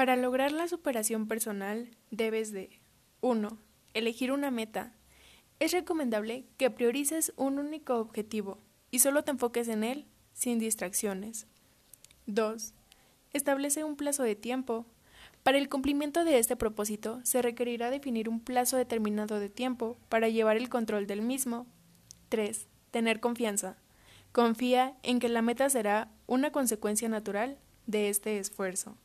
Para lograr la superación personal debes de 1. Elegir una meta. Es recomendable que priorices un único objetivo y solo te enfoques en él sin distracciones. 2. Establece un plazo de tiempo. Para el cumplimiento de este propósito se requerirá definir un plazo determinado de tiempo para llevar el control del mismo. 3. Tener confianza. Confía en que la meta será una consecuencia natural de este esfuerzo.